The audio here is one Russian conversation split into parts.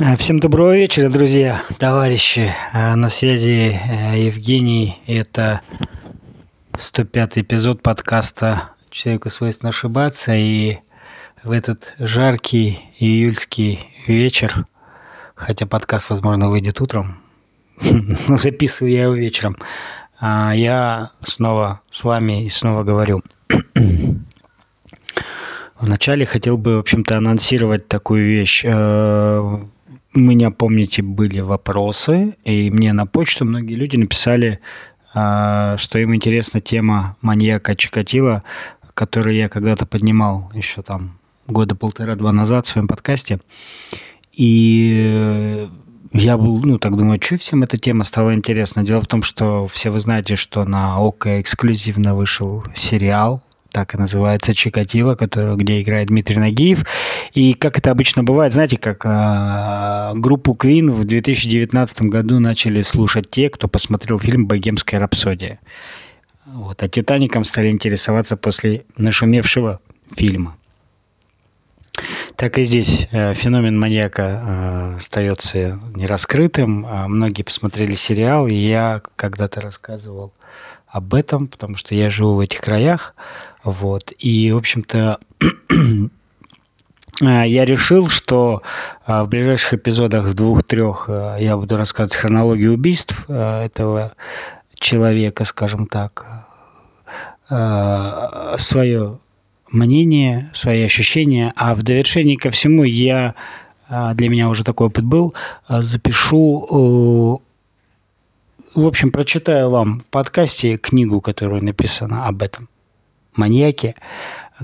Э, всем доброго вечера, друзья, товарищи. Э, на связи э, Евгений. Это 105 эпизод подкаста «Человеку свойственно ошибаться». И в этот жаркий июльский вечер, хотя подкаст, возможно, выйдет утром, но записываю я его вечером, я снова с вами и снова говорю. Вначале хотел бы, в общем-то, анонсировать такую вещь у меня, помните, были вопросы, и мне на почту многие люди написали, а, что им интересна тема маньяка Чикатила, которую я когда-то поднимал еще там года полтора-два назад в своем подкасте. И я был, ну, так думаю, что всем эта тема стала интересна. Дело в том, что все вы знаете, что на ОК эксклюзивно вышел сериал так и называется Чикатило, который, где играет Дмитрий Нагиев. И как это обычно бывает, знаете, как а, группу Queen в 2019 году начали слушать те, кто посмотрел фильм «Богемская рапсодия». Вот, а «Титаником» стали интересоваться после нашумевшего фильма. Так и здесь э, феномен маньяка э, остается нераскрытым. А многие посмотрели сериал, и я когда-то рассказывал об этом, потому что я живу в этих краях. Вот. И, в общем-то, я решил, что а, в ближайших эпизодах, в двух-трех, а, я буду рассказывать хронологию убийств этого человека, скажем так, свое мнение, свои ощущения, а в довершении ко всему я, для меня уже такой опыт был, запишу в общем, прочитаю вам в подкасте книгу, которая написана об этом маньяке.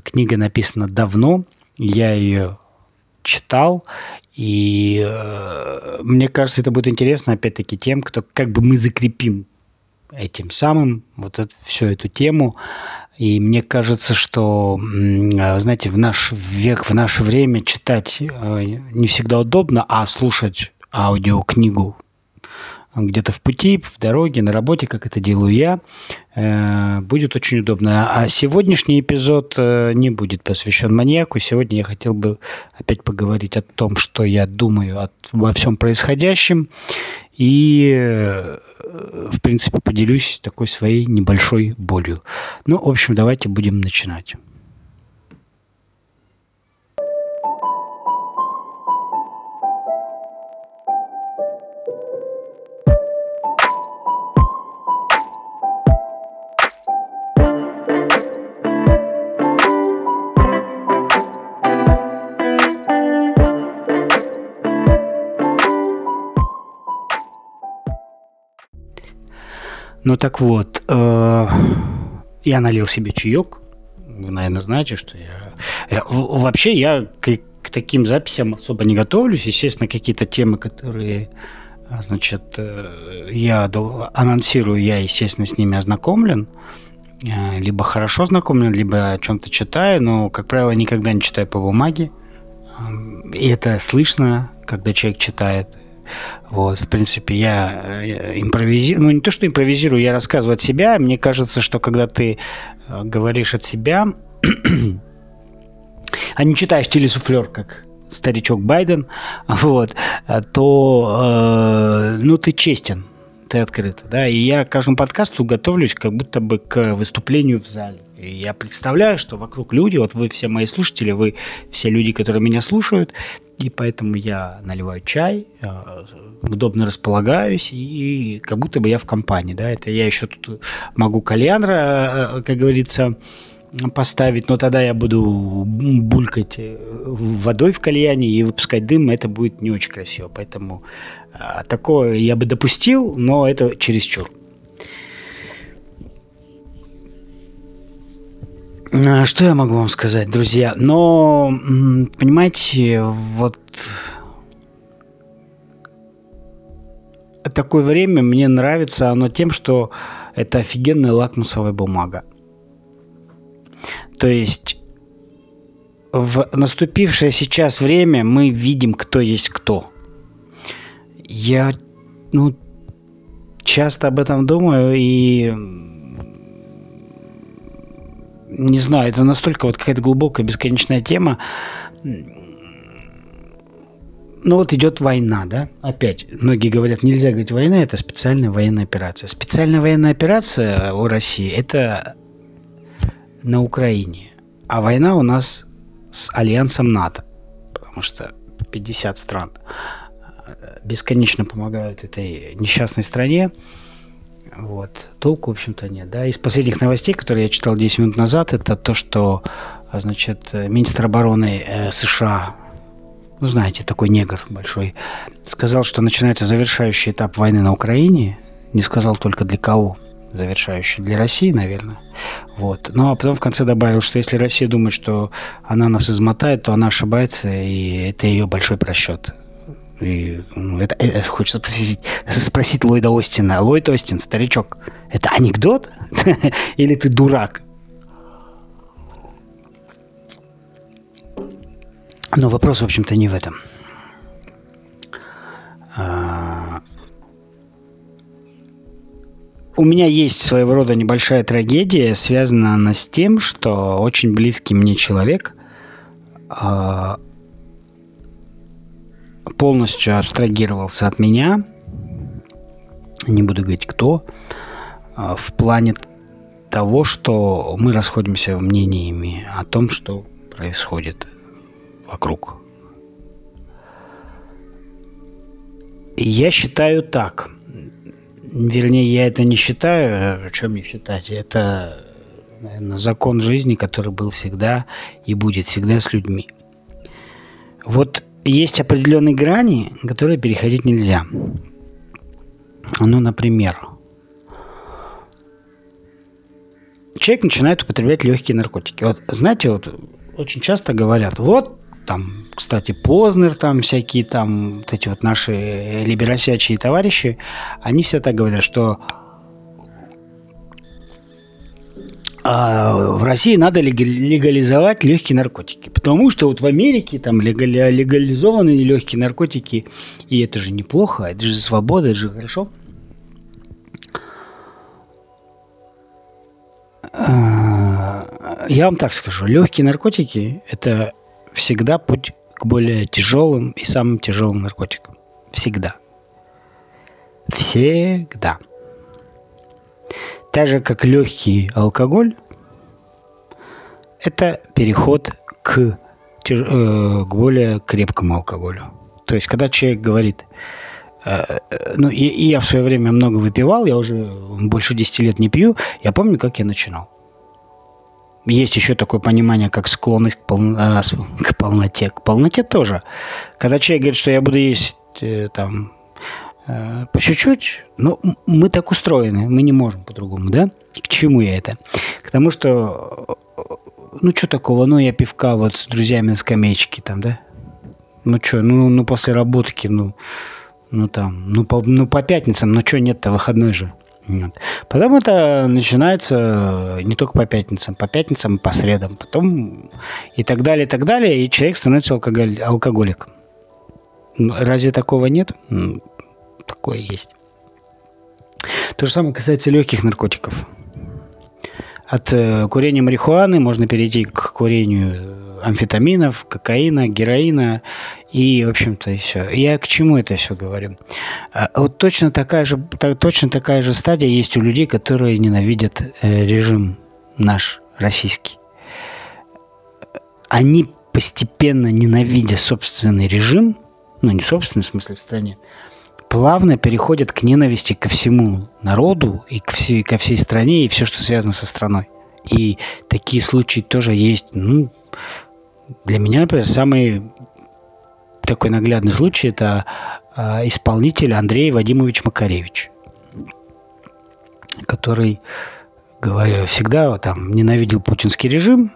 Книга написана давно, я ее читал, и э, мне кажется, это будет интересно, опять-таки, тем, кто как бы мы закрепим этим самым вот это, всю эту тему. И мне кажется, что, знаете, в наш век, в наше время читать э, не всегда удобно, а слушать аудиокнигу где-то в пути, в дороге, на работе, как это делаю я, э, будет очень удобно. А сегодняшний эпизод э, не будет посвящен маньяку. Сегодня я хотел бы опять поговорить о том, что я думаю обо всем происходящем. И, э, в принципе, поделюсь такой своей небольшой болью. Ну, в общем, давайте будем начинать. Ну так вот, э, я налил себе чаек. Вы, наверное, знаете, что я... я вообще я к, к таким записям особо не готовлюсь. Естественно, какие-то темы, которые а, значит, э, я анонсирую, я, естественно, с ними ознакомлен. Э, либо хорошо знакомлен, либо о чем-то читаю, но, как правило, никогда не читаю по бумаге. И это слышно, когда человек читает. Вот, в принципе, я э, импровизирую, ну не то, что импровизирую, я рассказываю от себя. Мне кажется, что когда ты э, говоришь от себя, а не читаешь телесуфлер, как старичок Байден, вот, то, э, ну, ты честен, ты открыт, да, и я к каждому подкасту готовлюсь как будто бы к выступлению в зале. И я представляю, что вокруг люди, вот вы все мои слушатели, вы все люди, которые меня слушают, и поэтому я наливаю чай, э, удобно располагаюсь, и как будто бы я в компании, да, это я еще тут могу кальян, э, как говорится, поставить, но тогда я буду булькать э, водой в кальяне и выпускать дым, это будет не очень красиво, поэтому такое я бы допустил, но это чересчур. Что я могу вам сказать, друзья? Но, понимаете, вот такое время мне нравится оно тем, что это офигенная лакмусовая бумага. То есть в наступившее сейчас время мы видим, кто есть кто. Я ну, часто об этом думаю и не знаю, это настолько вот какая-то глубокая, бесконечная тема. ну вот идет война, да? Опять, многие говорят, нельзя говорить война, это специальная военная операция. Специальная военная операция у России – это на Украине. А война у нас с альянсом НАТО, потому что 50 стран бесконечно помогают этой несчастной стране. Вот. Толку, в общем-то, нет. Да? Из последних новостей, которые я читал 10 минут назад, это то, что значит, министр обороны э, США ну, знаете, такой негр большой, сказал, что начинается завершающий этап войны на Украине. Не сказал только для кого завершающий. Для России, наверное. Вот. Ну, а потом в конце добавил, что если Россия думает, что она нас измотает, то она ошибается, и это ее большой просчет. И, ну, это, это, хочется спросить, спросить Ллойда Остина. Ллойд Остин, старичок, это анекдот? Или ты дурак? Но вопрос, в общем-то, не в этом. А, у меня есть своего рода небольшая трагедия, связанная она с тем, что очень близкий мне человек а, полностью абстрагировался от меня, не буду говорить кто, а, в плане того, что мы расходимся мнениями о том, что происходит вокруг. Я считаю так. Вернее, я это не считаю. О чем мне считать? Это, наверное, закон жизни, который был всегда и будет всегда с людьми. Вот есть определенные грани, которые переходить нельзя. Ну, например, человек начинает употреблять легкие наркотики. Вот знаете, вот очень часто говорят, вот там, кстати, Познер, там всякие там вот эти вот наши либеросячие товарищи, они все так говорят, что а в России надо легализовать легкие наркотики. Потому что вот в Америке там легализованы легкие наркотики, и это же неплохо, это же свобода, это же хорошо. А, я вам так скажу, легкие наркотики – это всегда путь к более тяжелым и самым тяжелым наркотикам. Всегда. Всегда. Так же, как легкий алкоголь, это переход к, э, к более крепкому алкоголю. То есть, когда человек говорит, э, э, ну, и, и я в свое время много выпивал, я уже больше 10 лет не пью, я помню, как я начинал. Есть еще такое понимание, как склонность к, пол... А, к полноте. К полноте тоже. Когда человек говорит, что я буду есть там по чуть-чуть, ну, мы так устроены, мы не можем по-другому, да? К чему я это? К тому, что, ну, что такого, ну, я пивка вот с друзьями на скамеечке там, да? Ну, что, ну, ну, после работки, ну, ну, там, ну, по, ну, по пятницам, ну, что нет-то, выходной же. Вот. Потом это начинается не только по пятницам, по пятницам по средам, потом и так далее, и так далее, и человек становится алкоголь, алкоголиком. Разве такого нет? Такое есть. То же самое касается легких наркотиков. От э, курения марихуаны можно перейти к курению амфетаминов, кокаина, героина и, в общем-то, и все. Я к чему это все говорю? А, вот точно такая же, точно такая же стадия есть у людей, которые ненавидят э, режим наш, российский. Они постепенно, ненавидя собственный режим, ну, не собственный в смысле в стране, плавно переходят к ненависти ко всему народу и ко всей, ко всей стране и все, что связано со страной. И такие случаи тоже есть. Ну, для меня, например, самый такой наглядный случай – это э, исполнитель Андрей Вадимович Макаревич, который говоря, всегда там ненавидел путинский режим,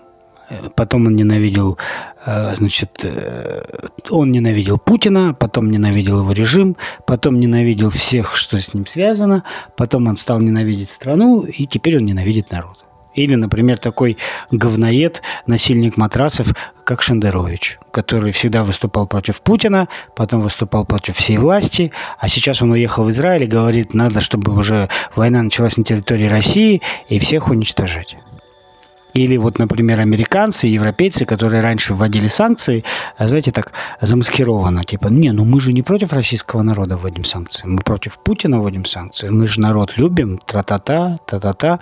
потом он ненавидел, э, значит, э, он ненавидел Путина, потом ненавидел его режим, потом ненавидел всех, что с ним связано, потом он стал ненавидеть страну, и теперь он ненавидит народ. Или, например, такой говноед, насильник матрасов, как Шендерович, который всегда выступал против Путина, потом выступал против всей власти, а сейчас он уехал в Израиль и говорит, надо, чтобы уже война началась на территории России и всех уничтожать. Или вот, например, американцы, европейцы, которые раньше вводили санкции, а, знаете, так замаскированно, типа, не, ну мы же не против российского народа вводим санкции, мы против Путина вводим санкции, мы же народ любим, тра-та-та, та-та-та.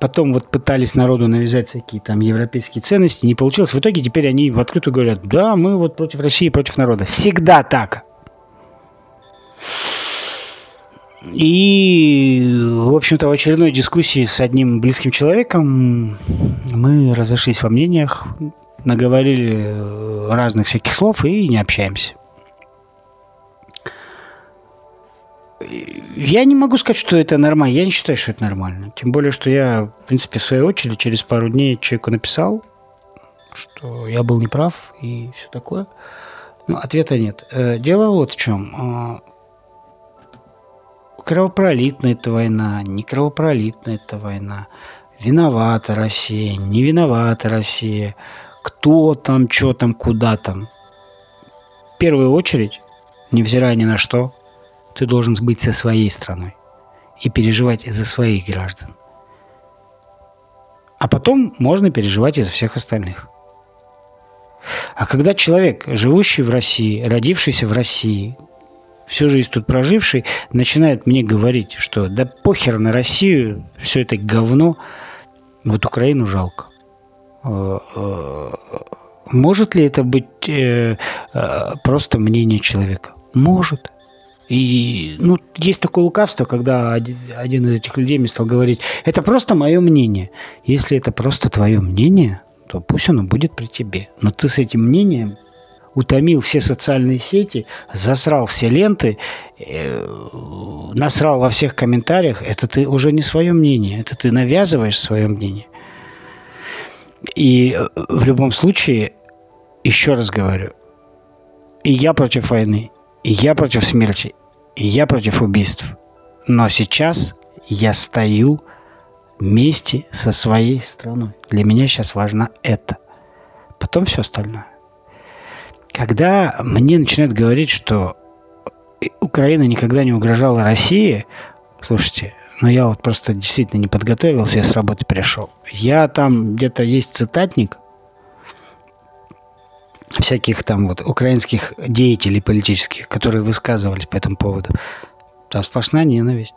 Потом вот пытались народу навязать всякие там европейские ценности, не получилось. В итоге теперь они в открытую говорят, да, мы вот против России, против народа. Всегда так. И, в общем-то, в очередной дискуссии с одним близким человеком мы разошлись во мнениях, наговорили разных всяких слов и не общаемся. Я не могу сказать, что это нормально. Я не считаю, что это нормально. Тем более, что я, в принципе, в свою очередь, через пару дней человеку написал, что я был неправ и все такое. Но ответа нет. Э, дело вот в чем. Кровопролитная эта война, не кровопролитная эта война. Виновата Россия, не виновата Россия. Кто там, что там, куда там. В первую очередь, невзирая ни на что, ты должен быть со своей страной и переживать за своих граждан. А потом можно переживать и за всех остальных. А когда человек, живущий в России, родившийся в России, всю жизнь тут проживший, начинает мне говорить, что да похер на Россию, все это говно, вот Украину жалко. Э, э, может ли это быть э, просто мнение человека? Может. И ну, есть такое лукавство, когда один, из этих людей мне стал говорить, это просто мое мнение. Если это просто твое мнение, то пусть оно будет при тебе. Но ты с этим мнением утомил все социальные сети, засрал все ленты, э, насрал во всех комментариях, это ты уже не свое мнение, это ты навязываешь свое мнение. И э, в любом случае, еще раз говорю, и я против войны, и я против смерти, и я против убийств. Но сейчас я стою вместе со своей страной. Для меня сейчас важно это. Потом все остальное. Когда мне начинают говорить, что Украина никогда не угрожала России, слушайте, ну я вот просто действительно не подготовился, я с работы пришел. Я там где-то есть цитатник всяких там вот украинских деятелей политических, которые высказывались по этому поводу. Там сплошная ненависть.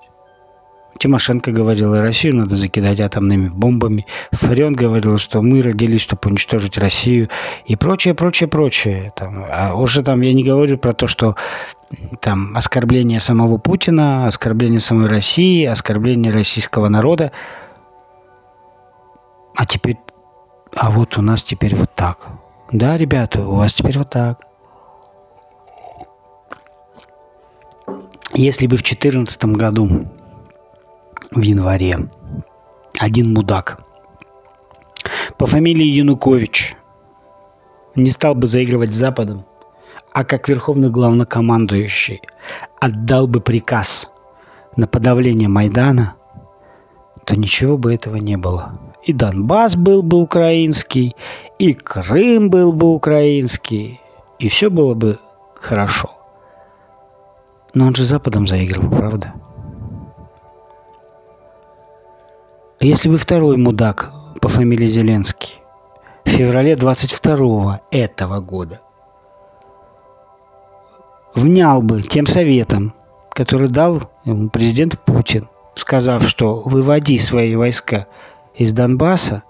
Тимошенко говорила, Россию надо закидать атомными бомбами. Фарион говорил, что мы родились, чтобы уничтожить Россию. И прочее, прочее, прочее. Там, а уже там я не говорю про то, что там оскорбление самого Путина, оскорбление самой России, оскорбление российского народа. А теперь, а вот у нас теперь вот так. Да, ребята, у вас теперь вот так. Если бы в 2014 году в январе один мудак по фамилии Янукович не стал бы заигрывать с Западом, а как верховный главнокомандующий отдал бы приказ на подавление Майдана, то ничего бы этого не было. И Донбасс был бы украинский, и Крым был бы украинский, и все было бы хорошо. Но он же Западом заигрывал, правда? Если бы второй мудак по фамилии Зеленский в феврале 22 этого года внял бы тем советом, который дал ему президент Путин, сказав, что выводи свои войска из Донбасса,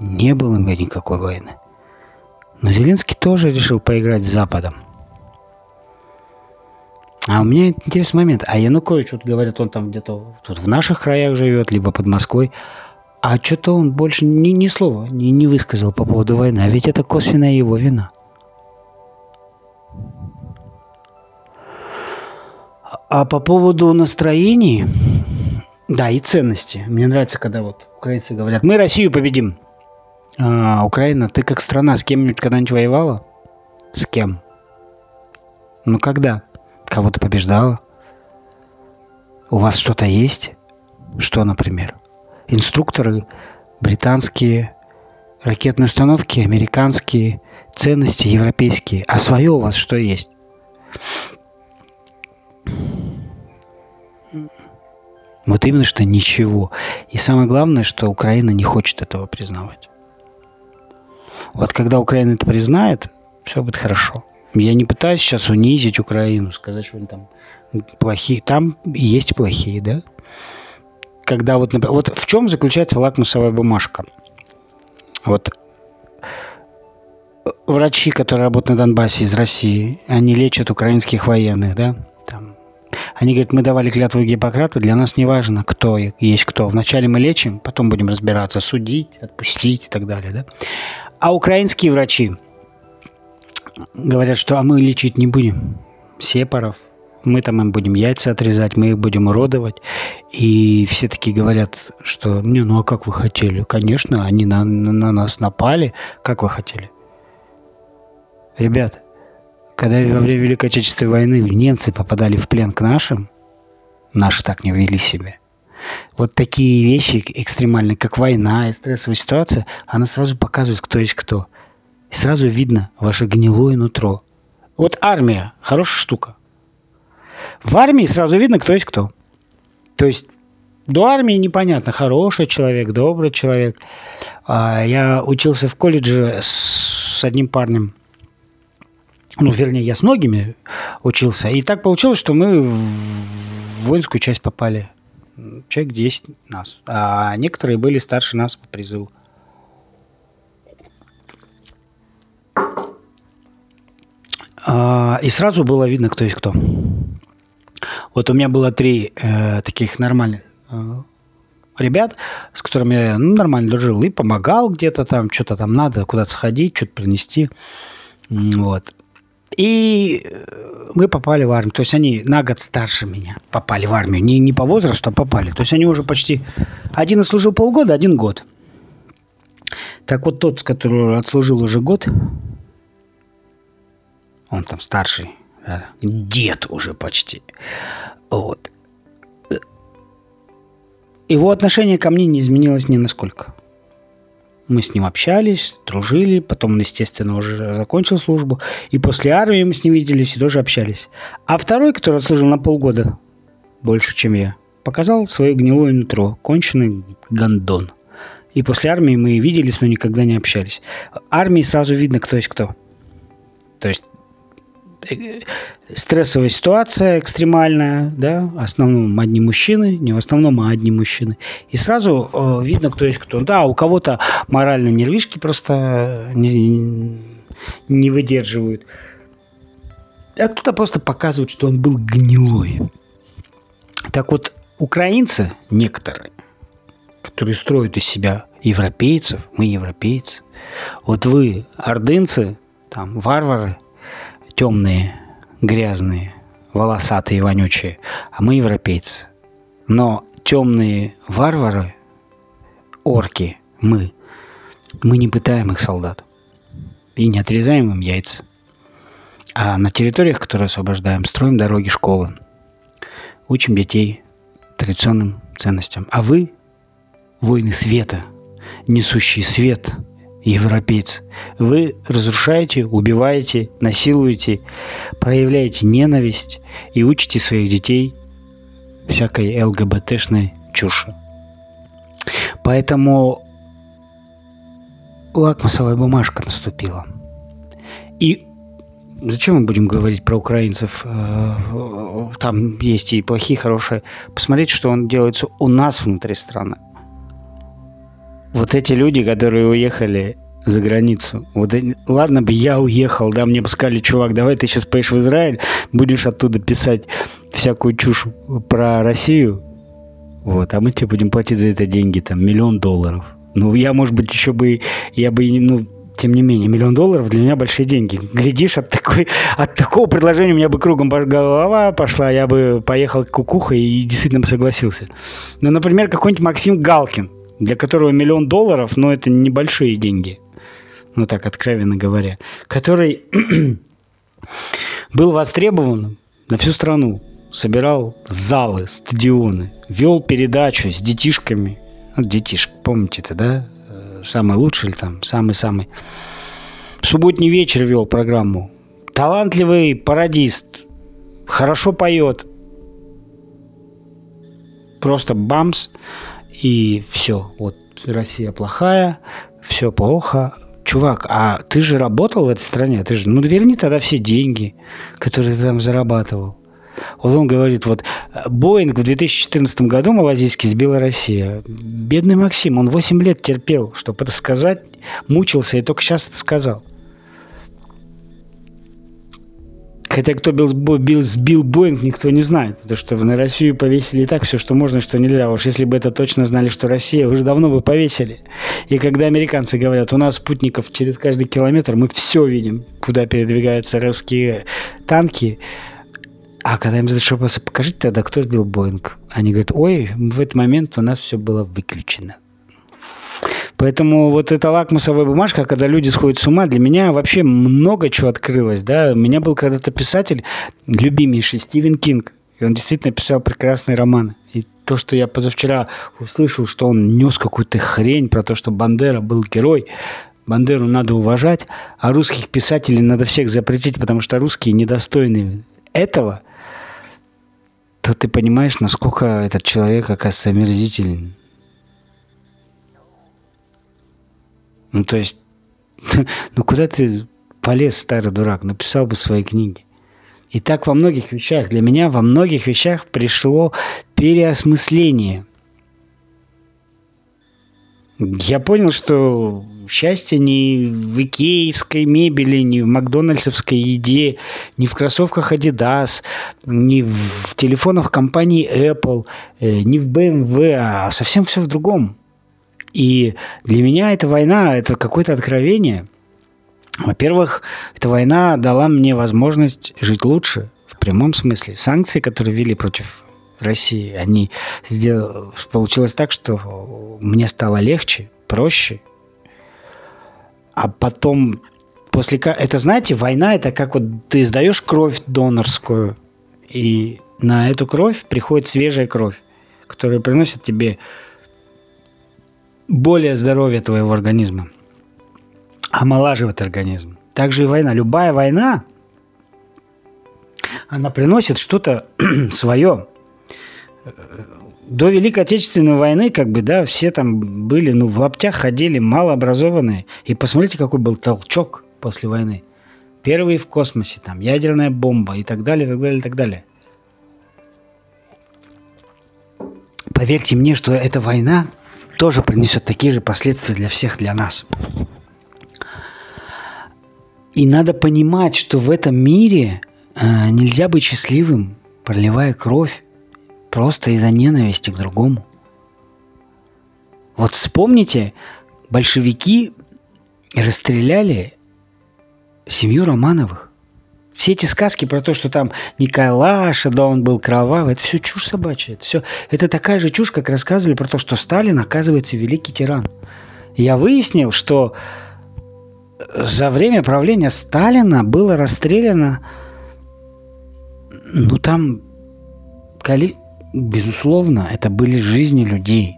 не было бы никакой войны. Но Зеленский тоже решил поиграть с Западом. А у меня интересный момент. А Янукович, вот говорят, он там где-то тут в наших краях живет, либо под Москвой. А что-то он больше ни, ни слова не, не высказал по поводу войны. А ведь это косвенная его вина. А по поводу настроений, да, и ценности. Мне нравится, когда вот украинцы говорят, мы Россию победим. А, Украина, ты как страна с кем-нибудь когда-нибудь воевала? С кем? Ну когда? Кого-то побеждала? У вас что-то есть? Что, например? Инструкторы британские, ракетные установки американские, ценности европейские. А свое у вас что есть? Вот именно что ничего. И самое главное, что Украина не хочет этого признавать. Вот когда Украина это признает, все будет хорошо. Я не пытаюсь сейчас унизить Украину, сказать, что они там плохие. Там есть плохие, да? Когда вот, например, вот в чем заключается лакмусовая бумажка? Вот врачи, которые работают на Донбассе из России, они лечат украинских военных, да? Там. Они говорят, мы давали клятву Гиппократа, для нас не важно, кто есть кто. Вначале мы лечим, потом будем разбираться, судить, отпустить и так далее, да? А украинские врачи говорят, что а мы лечить не будем сепаров, мы там им будем яйца отрезать, мы их будем уродовать. И все такие говорят, что не, ну а как вы хотели? Конечно, они на, на нас напали. Как вы хотели? Ребят, когда во время Великой Отечественной войны немцы попадали в плен к нашим, наши так не вели себя. Вот такие вещи экстремальные, как война и стрессовая ситуация, она сразу показывает, кто есть кто. И сразу видно ваше гнилое нутро. Вот армия – хорошая штука. В армии сразу видно, кто есть кто. То есть до армии непонятно, хороший человек, добрый человек. А я учился в колледже с одним парнем. Ну, вернее, я с многими учился. И так получилось, что мы в воинскую часть попали. Человек 10 нас. А некоторые были старше нас по призыву. И сразу было видно, кто есть кто. Вот у меня было три э, таких нормальных э, ребят, с которыми я ну, нормально дружил и помогал где-то там, что-то там надо, куда-то сходить, что-то принести. Вот. И э, мы попали в армию. То есть они на год старше меня попали в армию. Не, не по возрасту, а попали. То есть они уже почти... Один отслужил полгода, один год. Так вот тот, с которого отслужил уже год, он там старший, да, дед уже почти. Вот. Его отношение ко мне не изменилось ни насколько. Мы с ним общались, дружили, потом он, естественно, уже закончил службу. И после армии мы с ним виделись и тоже общались. А второй, который отслужил на полгода больше, чем я, показал свое гнилое нутро, конченый гондон. И после армии мы виделись, но никогда не общались. Армии сразу видно, кто есть кто. То есть стрессовая ситуация экстремальная, да, в основном одни мужчины, не в основном, а одни мужчины. И сразу э, видно, кто есть кто. Да, у кого-то морально нервишки просто не, не выдерживают. А кто-то просто показывает, что он был гнилой. Так вот, украинцы некоторые, которые строят из себя европейцев, мы европейцы, вот вы, ордынцы, там, варвары, темные, грязные, волосатые, вонючие, а мы европейцы. Но темные варвары, орки, мы, мы не пытаем их солдат и не отрезаем им яйца. А на территориях, которые освобождаем, строим дороги, школы, учим детей традиционным ценностям. А вы, воины света, несущие свет – европейцы. Вы разрушаете, убиваете, насилуете, проявляете ненависть и учите своих детей всякой ЛГБТшной чуши. Поэтому лакмусовая бумажка наступила. И зачем мы будем говорить про украинцев? Э, там есть и плохие, и хорошие. Посмотрите, что он делается у нас внутри страны вот эти люди, которые уехали за границу. Вот, ладно бы я уехал, да, мне бы сказали, чувак, давай ты сейчас поедешь в Израиль, будешь оттуда писать всякую чушь про Россию, вот, а мы тебе будем платить за это деньги, там, миллион долларов. Ну, я, может быть, еще бы, я бы, ну, тем не менее, миллион долларов для меня большие деньги. Глядишь, от, такой, от такого предложения у меня бы кругом голова пошла, я бы поехал кукухой и действительно бы согласился. Ну, например, какой-нибудь Максим Галкин – для которого миллион долларов, но это небольшие деньги, ну так откровенно говоря, который был востребован на всю страну, собирал залы, стадионы, вел передачу с детишками, ну, детишек, помните это, да? Самый лучший или там, самый-самый. В субботний вечер вел программу. Талантливый пародист, хорошо поет, просто бамс, и все. Вот Россия плохая, все плохо. Чувак, а ты же работал в этой стране, ты же, ну, верни тогда все деньги, которые ты там зарабатывал. Вот он говорит, вот Боинг в 2014 году малазийский сбила Россия. Бедный Максим, он 8 лет терпел, чтобы это сказать, мучился и только сейчас это сказал. Хотя кто бил, бил, сбил Боинг, никто не знает. Потому что на Россию повесили и так все, что можно, что нельзя. Уж если бы это точно знали, что Россия, уже давно бы повесили. И когда американцы говорят, у нас спутников через каждый километр, мы все видим, куда передвигаются русские танки, а когда им задают вопрос, покажите тогда, кто сбил Боинг? Они говорят, ой, в этот момент у нас все было выключено. Поэтому вот эта лакмусовая бумажка, когда люди сходят с ума, для меня вообще много чего открылось. Да? У меня был когда-то писатель, любимейший, Стивен Кинг. И он действительно писал прекрасные романы. И то, что я позавчера услышал, что он нес какую-то хрень про то, что Бандера был герой, Бандеру надо уважать, а русских писателей надо всех запретить, потому что русские недостойны этого – то ты понимаешь, насколько этот человек, оказывается, омерзителен. Ну, то есть, ну куда ты полез, старый дурак, написал бы свои книги. И так во многих вещах, для меня во многих вещах пришло переосмысление – я понял, что счастье не в икеевской мебели, не в макдональдсовской еде, не в кроссовках Adidas, не в телефонах компании Apple, э, не в BMW, а совсем все в другом. И для меня эта война – это какое-то откровение. Во-первых, эта война дала мне возможность жить лучше, в прямом смысле. Санкции, которые ввели против России, они сделали... Получилось так, что мне стало легче, проще. А потом после... Это, знаете, война – это как вот ты сдаешь кровь донорскую, и на эту кровь приходит свежая кровь, которая приносит тебе более здоровье твоего организма, омолаживает организм. Также и война. Любая война, она приносит что-то свое до Великой Отечественной войны, как бы, да, все там были, ну, в лаптях ходили, малообразованные. И посмотрите, какой был толчок после войны. Первый в космосе, там, ядерная бомба и так далее, и так далее, и так далее. Поверьте мне, что эта война тоже принесет такие же последствия для всех, для нас. И надо понимать, что в этом мире э, нельзя быть счастливым, проливая кровь Просто из-за ненависти к другому. Вот вспомните, большевики расстреляли семью Романовых. Все эти сказки про то, что там Николаша, да, он был кровавый, это все чушь собачья. Это, все, это такая же чушь, как рассказывали про то, что Сталин, оказывается, великий тиран. я выяснил, что за время правления Сталина было расстреляно, ну, там коли безусловно, это были жизни людей,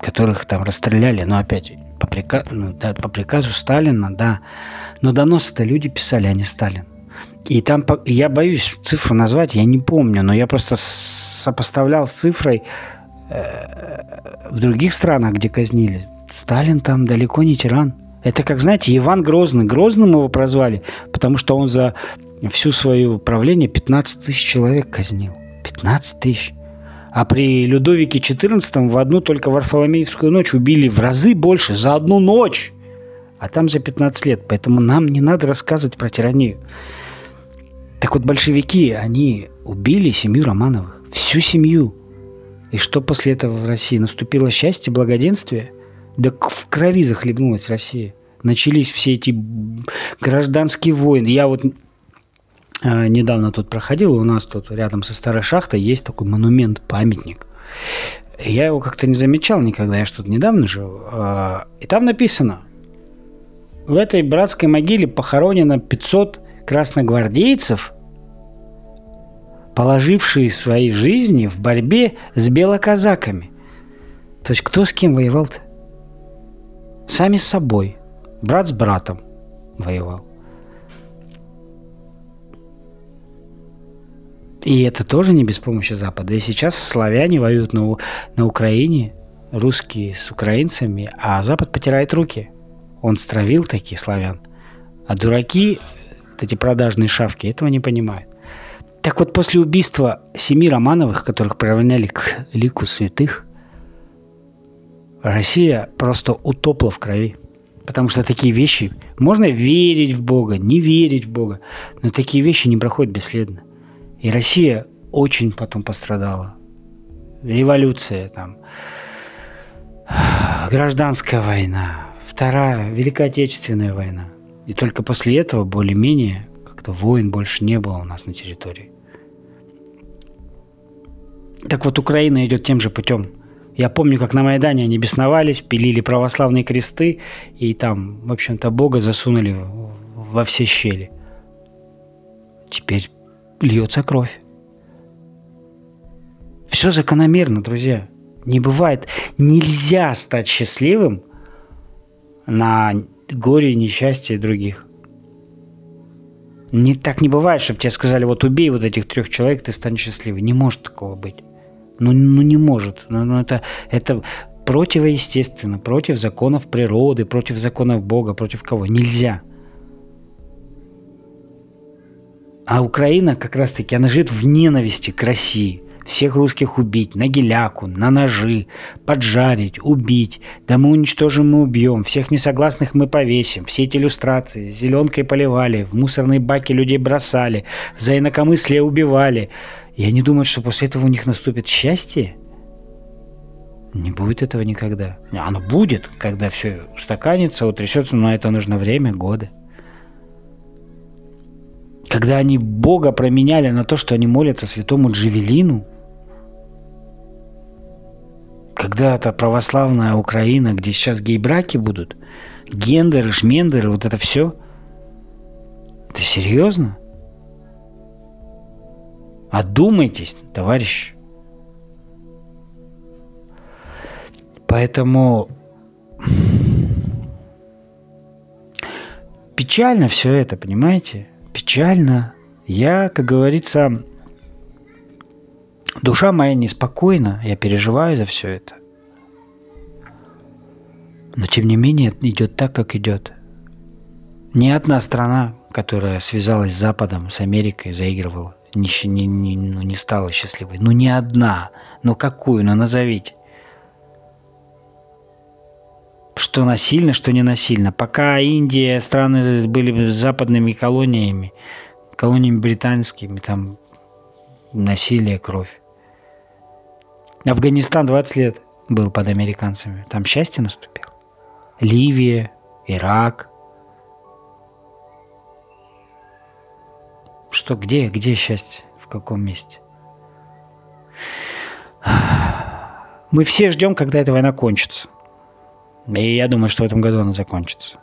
которых там расстреляли, но опять по, приказ, ну, да, по приказу Сталина, да. Но доносы-то люди писали, а не Сталин. И там, я боюсь цифру назвать, я не помню, но я просто сопоставлял с цифрой э, в других странах, где казнили. Сталин там далеко не тиран. Это как, знаете, Иван Грозный. Грозным его прозвали, потому что он за всю свое правление 15 тысяч человек казнил. 15 тысяч. А при Людовике XIV в одну только Варфоломеевскую ночь убили в разы больше за одну ночь. А там за 15 лет. Поэтому нам не надо рассказывать про тиранию. Так вот, большевики, они убили семью Романовых. Всю семью. И что после этого в России? Наступило счастье, благоденствие? Да в крови захлебнулась Россия. Начались все эти гражданские войны. Я вот Э, недавно тут проходил, у нас тут рядом со старой шахтой есть такой монумент, памятник. Я его как-то не замечал никогда, я что-то недавно жил. Э, и там написано, в этой братской могиле похоронено 500 красногвардейцев, положившие свои жизни в борьбе с белоказаками. То есть кто с кем воевал-то? Сами с собой. Брат с братом воевал. И это тоже не без помощи Запада. И сейчас славяне воюют на, на Украине, русские с украинцами, а Запад потирает руки. Он стравил такие славян. А дураки, вот эти продажные шавки, этого не понимают. Так вот, после убийства семи Романовых, которых приравняли к лику святых, Россия просто утопла в крови. Потому что такие вещи, можно верить в Бога, не верить в Бога, но такие вещи не проходят бесследно. И Россия очень потом пострадала. Революция там, гражданская война, Вторая, Великая Отечественная война. И только после этого более-менее как-то войн больше не было у нас на территории. Так вот, Украина идет тем же путем. Я помню, как на Майдане они бесновались, пилили православные кресты, и там, в общем-то, Бога засунули во все щели. Теперь льется кровь. Все закономерно, друзья. Не бывает. Нельзя стать счастливым на горе и несчастье других. Не, так не бывает, чтобы тебе сказали, вот убей вот этих трех человек, ты станешь счастливым. Не может такого быть. Ну, ну не может. Ну, ну, это, это противоестественно, против законов природы, против законов Бога, против кого. Нельзя. А Украина как раз-таки, она живет в ненависти к России. Всех русских убить, на геляку, на ножи, поджарить, убить. Да мы уничтожим, мы убьем. Всех несогласных мы повесим. Все эти иллюстрации зеленкой поливали, в мусорные баки людей бросали, за инакомыслие убивали. И они думают, что после этого у них наступит счастье? Не будет этого никогда. Оно будет, когда все устаканится, утрясется, но это нужно время, годы. Когда они Бога променяли на то, что они молятся святому Джавелину, когда это православная Украина, где сейчас гей-браки будут, гендеры, шмендеры, вот это все. Это серьезно? Одумайтесь, товарищ. Поэтому печально все это, понимаете? Печально. Я, как говорится, душа моя неспокойна, я переживаю за все это. Но тем не менее идет так, как идет. Ни одна страна, которая связалась с Западом, с Америкой, заигрывала не, не, не, ну, не стала счастливой. Ну, не одна. Ну, какую? Ну, назовите. Что насильно, что не насильно. Пока Индия, страны были западными колониями, колониями британскими, там насилие, кровь. Афганистан 20 лет был под американцами. Там счастье наступило. Ливия, Ирак – Что, где, где счастье? В каком месте? Мы все ждем, когда эта война кончится. И я думаю, что в этом году она закончится.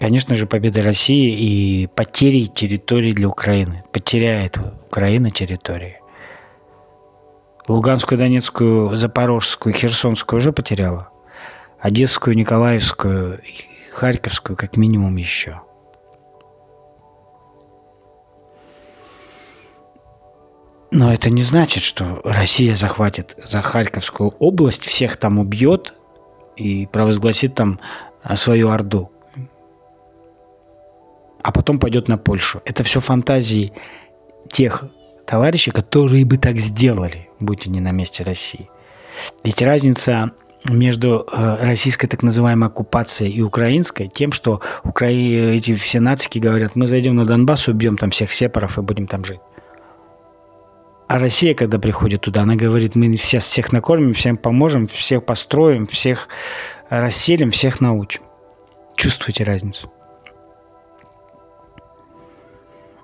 Конечно же, победа России и потери территории для Украины. Потеряет Украина территории. Луганскую, Донецкую, Запорожскую, Херсонскую уже потеряла. Одесскую, Николаевскую, Харьковскую как минимум еще – Но это не значит, что Россия захватит за Харьковскую область, всех там убьет и провозгласит там а, свою орду. А потом пойдет на Польшу. Это все фантазии тех товарищей, которые бы так сделали, будь они на месте России. Ведь разница между э, российской так называемой оккупацией и украинской тем, что Укра... эти все нацики говорят, мы зайдем на Донбасс, убьем там всех сепаров и будем там жить. А Россия, когда приходит туда, она говорит, мы всех, всех накормим, всем поможем, всех построим, всех расселим, всех научим. Чувствуете разницу?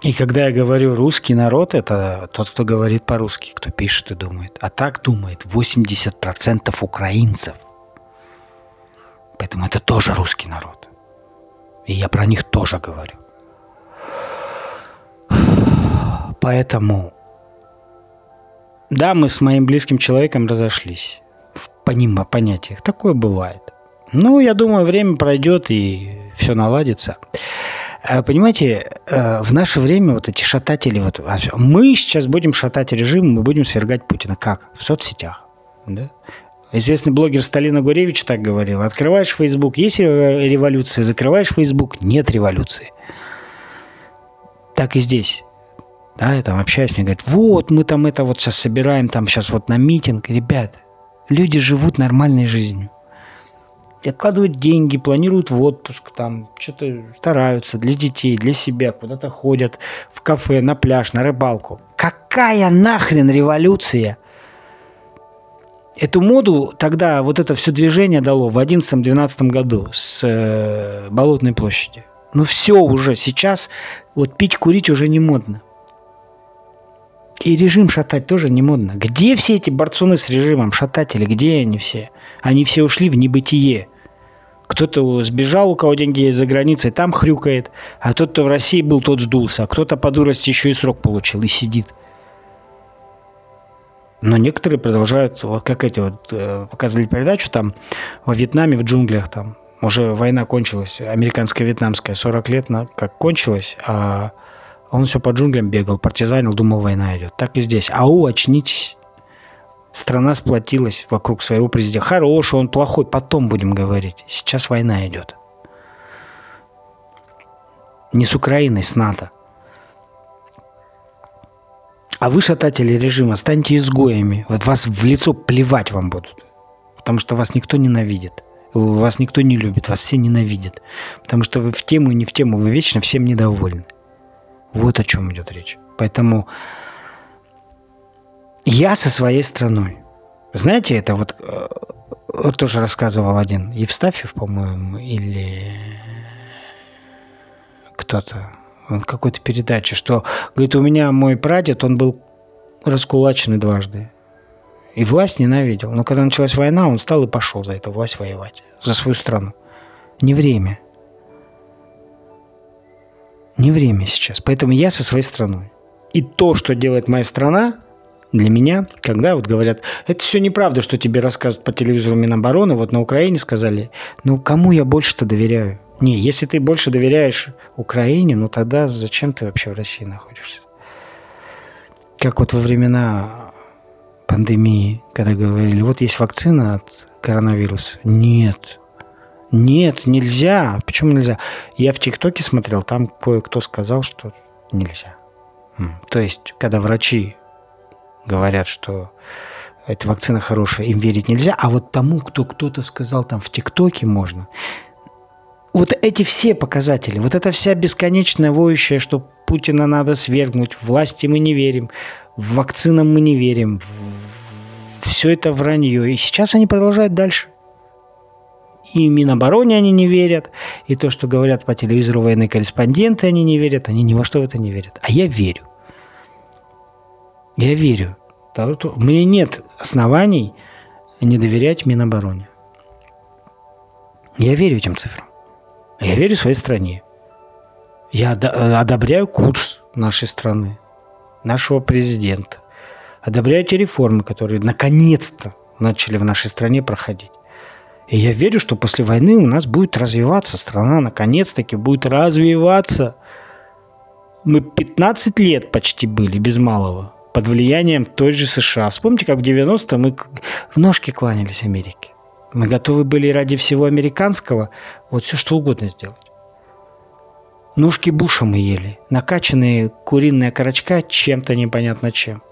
И когда я говорю русский народ, это тот, кто говорит по-русски, кто пишет и думает. А так думает 80% украинцев. Поэтому это тоже русский народ. И я про них тоже говорю. Поэтому да, мы с моим близким человеком разошлись в понимо понятиях. Такое бывает. Ну, я думаю, время пройдет и все наладится. А, понимаете, э, в наше время вот эти шататели, вот, а, мы сейчас будем шатать режим, мы будем свергать Путина. Как? В соцсетях. Да? Известный блогер Сталина Гуревич так говорил. Открываешь Facebook, есть революция, закрываешь Facebook, нет революции. Так и здесь. Да, я там общаюсь, мне говорят, вот мы там это вот сейчас собираем, там сейчас вот на митинг. Ребят, люди живут нормальной жизнью. Откладывают деньги, планируют в отпуск, там что-то стараются для детей, для себя, куда-то ходят в кафе, на пляж, на рыбалку. Какая нахрен революция? Эту моду тогда вот это все движение дало в 11-12 году с э, Болотной площади. Ну все уже сейчас, вот пить, курить уже не модно. И режим шатать тоже не модно. Где все эти борцуны с режимом, шататели, где они все? Они все ушли в небытие. Кто-то сбежал, у кого деньги есть за границей, там хрюкает, а тот, кто в России был, тот сдулся, а кто-то по дурости еще и срок получил и сидит. Но некоторые продолжают, вот как эти вот э, показывали передачу там во Вьетнаме, в джунглях там, уже война кончилась, американско-вьетнамская, 40 лет на, как кончилась, а он все по джунглям бегал, партизанил, думал, война идет. Так и здесь. Ау, очнитесь. Страна сплотилась вокруг своего президента. Хороший, он плохой, потом будем говорить. Сейчас война идет. Не с Украиной, с НАТО. А вы, шататели режима, станьте изгоями. Вот вас в лицо плевать вам будут. Потому что вас никто ненавидит. Вас никто не любит, вас все ненавидят. Потому что вы в тему и не в тему, вы вечно всем недовольны. Вот о чем идет речь. Поэтому я со своей страной. Знаете, это вот, э, тоже рассказывал один Евстафьев, по-моему, или кто-то в какой-то передаче, что, говорит, у меня мой прадед, он был раскулаченный дважды. И власть ненавидел. Но когда началась война, он встал и пошел за эту власть воевать, за свою страну. Не время. Не время сейчас. Поэтому я со своей страной. И то, что делает моя страна, для меня, когда вот говорят, это все неправда, что тебе рассказывают по телевизору Минобороны, вот на Украине сказали, ну кому я больше-то доверяю? Не, если ты больше доверяешь Украине, ну тогда зачем ты вообще в России находишься? Как вот во времена пандемии, когда говорили, вот есть вакцина от коронавируса. Нет, нет, нельзя. Почему нельзя? Я в ТикТоке смотрел, там кое-кто сказал, что нельзя. То есть, когда врачи говорят, что эта вакцина хорошая, им верить нельзя, а вот тому, кто кто-то сказал там в ТикТоке можно. Вот эти все показатели, вот эта вся бесконечная воющая, что Путина надо свергнуть, власти мы не верим, в вакцинам мы не верим, все это вранье. И сейчас они продолжают дальше и Минобороне они не верят, и то, что говорят по телевизору военные корреспонденты, они не верят, они ни во что в это не верят. А я верю. Я верю. Меня нет оснований не доверять Минобороне. Я верю этим цифрам. Я верю своей стране. Я одобряю курс нашей страны, нашего президента. Одобряю те реформы, которые наконец-то начали в нашей стране проходить. И я верю, что после войны у нас будет развиваться страна, наконец-таки будет развиваться. Мы 15 лет почти были без малого под влиянием той же США. Вспомните, как в 90 мы в ножки кланялись Америке. Мы готовы были ради всего американского вот все что угодно сделать. Ножки Буша мы ели, накачанные куриные корочка чем-то непонятно чем.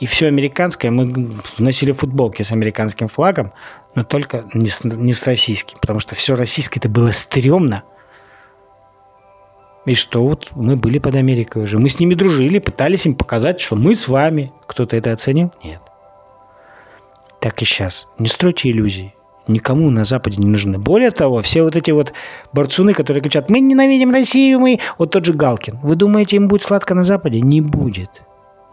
И все американское мы носили футболки с американским флагом, но только не с, не с российским, потому что все российское это было стрёмно. И что вот мы были под Америкой уже. Мы с ними дружили, пытались им показать, что мы с вами. Кто-то это оценил? Нет. Так и сейчас. Не стройте иллюзий. Никому на Западе не нужны. Более того, все вот эти вот борцуны, которые кричат, мы ненавидим Россию, мы... Вот тот же Галкин. Вы думаете, им будет сладко на Западе? Не будет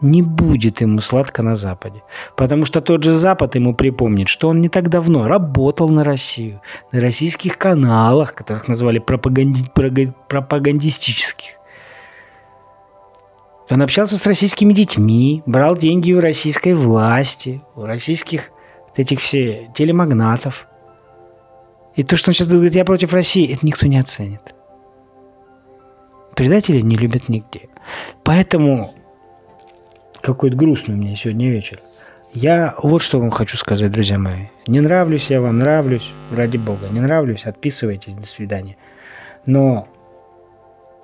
не будет ему сладко на Западе. Потому что тот же Запад ему припомнит, что он не так давно работал на Россию, на российских каналах, которых назвали пропаганди... пропагандистических. Он общался с российскими детьми, брал деньги у российской власти, у российских вот этих все телемагнатов. И то, что он сейчас говорит, я против России, это никто не оценит. Предатели не любят нигде. Поэтому какой-то грустный меня сегодня вечер. Я вот что вам хочу сказать, друзья мои. Не нравлюсь я вам, нравлюсь, ради бога. Не нравлюсь, отписывайтесь, до свидания. Но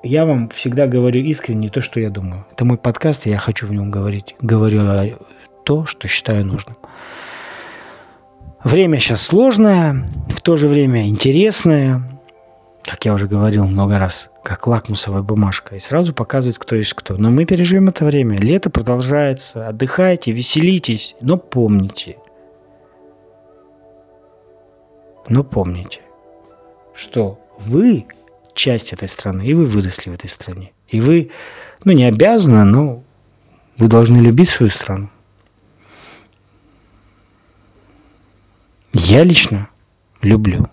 я вам всегда говорю искренне то, что я думаю. Это мой подкаст, и я хочу в нем говорить. Говорю то, что считаю нужным. Время сейчас сложное, в то же время интересное, как я уже говорил много раз, как лакмусовая бумажка, и сразу показывает, кто есть кто. Но мы переживем это время. Лето продолжается, отдыхайте, веселитесь, но помните, но помните, что вы часть этой страны, и вы выросли в этой стране. И вы, ну, не обязаны, но вы должны любить свою страну. Я лично люблю.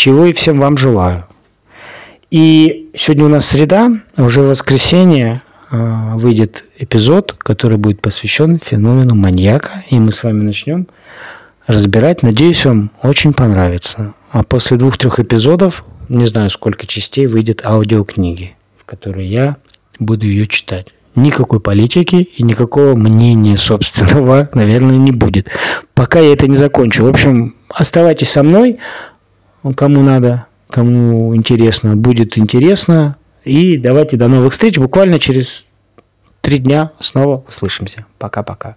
Чего и всем вам желаю. И сегодня у нас среда, а уже в воскресенье э, выйдет эпизод, который будет посвящен феномену маньяка. И мы с вами начнем разбирать. Надеюсь, вам очень понравится. А после двух-трех эпизодов, не знаю, сколько частей, выйдет аудиокниги, в которой я буду ее читать никакой политики и никакого мнения собственного, наверное, не будет. Пока я это не закончу. В общем, оставайтесь со мной, кому надо, кому интересно, будет интересно. И давайте до новых встреч. Буквально через три дня снова услышимся. Пока-пока.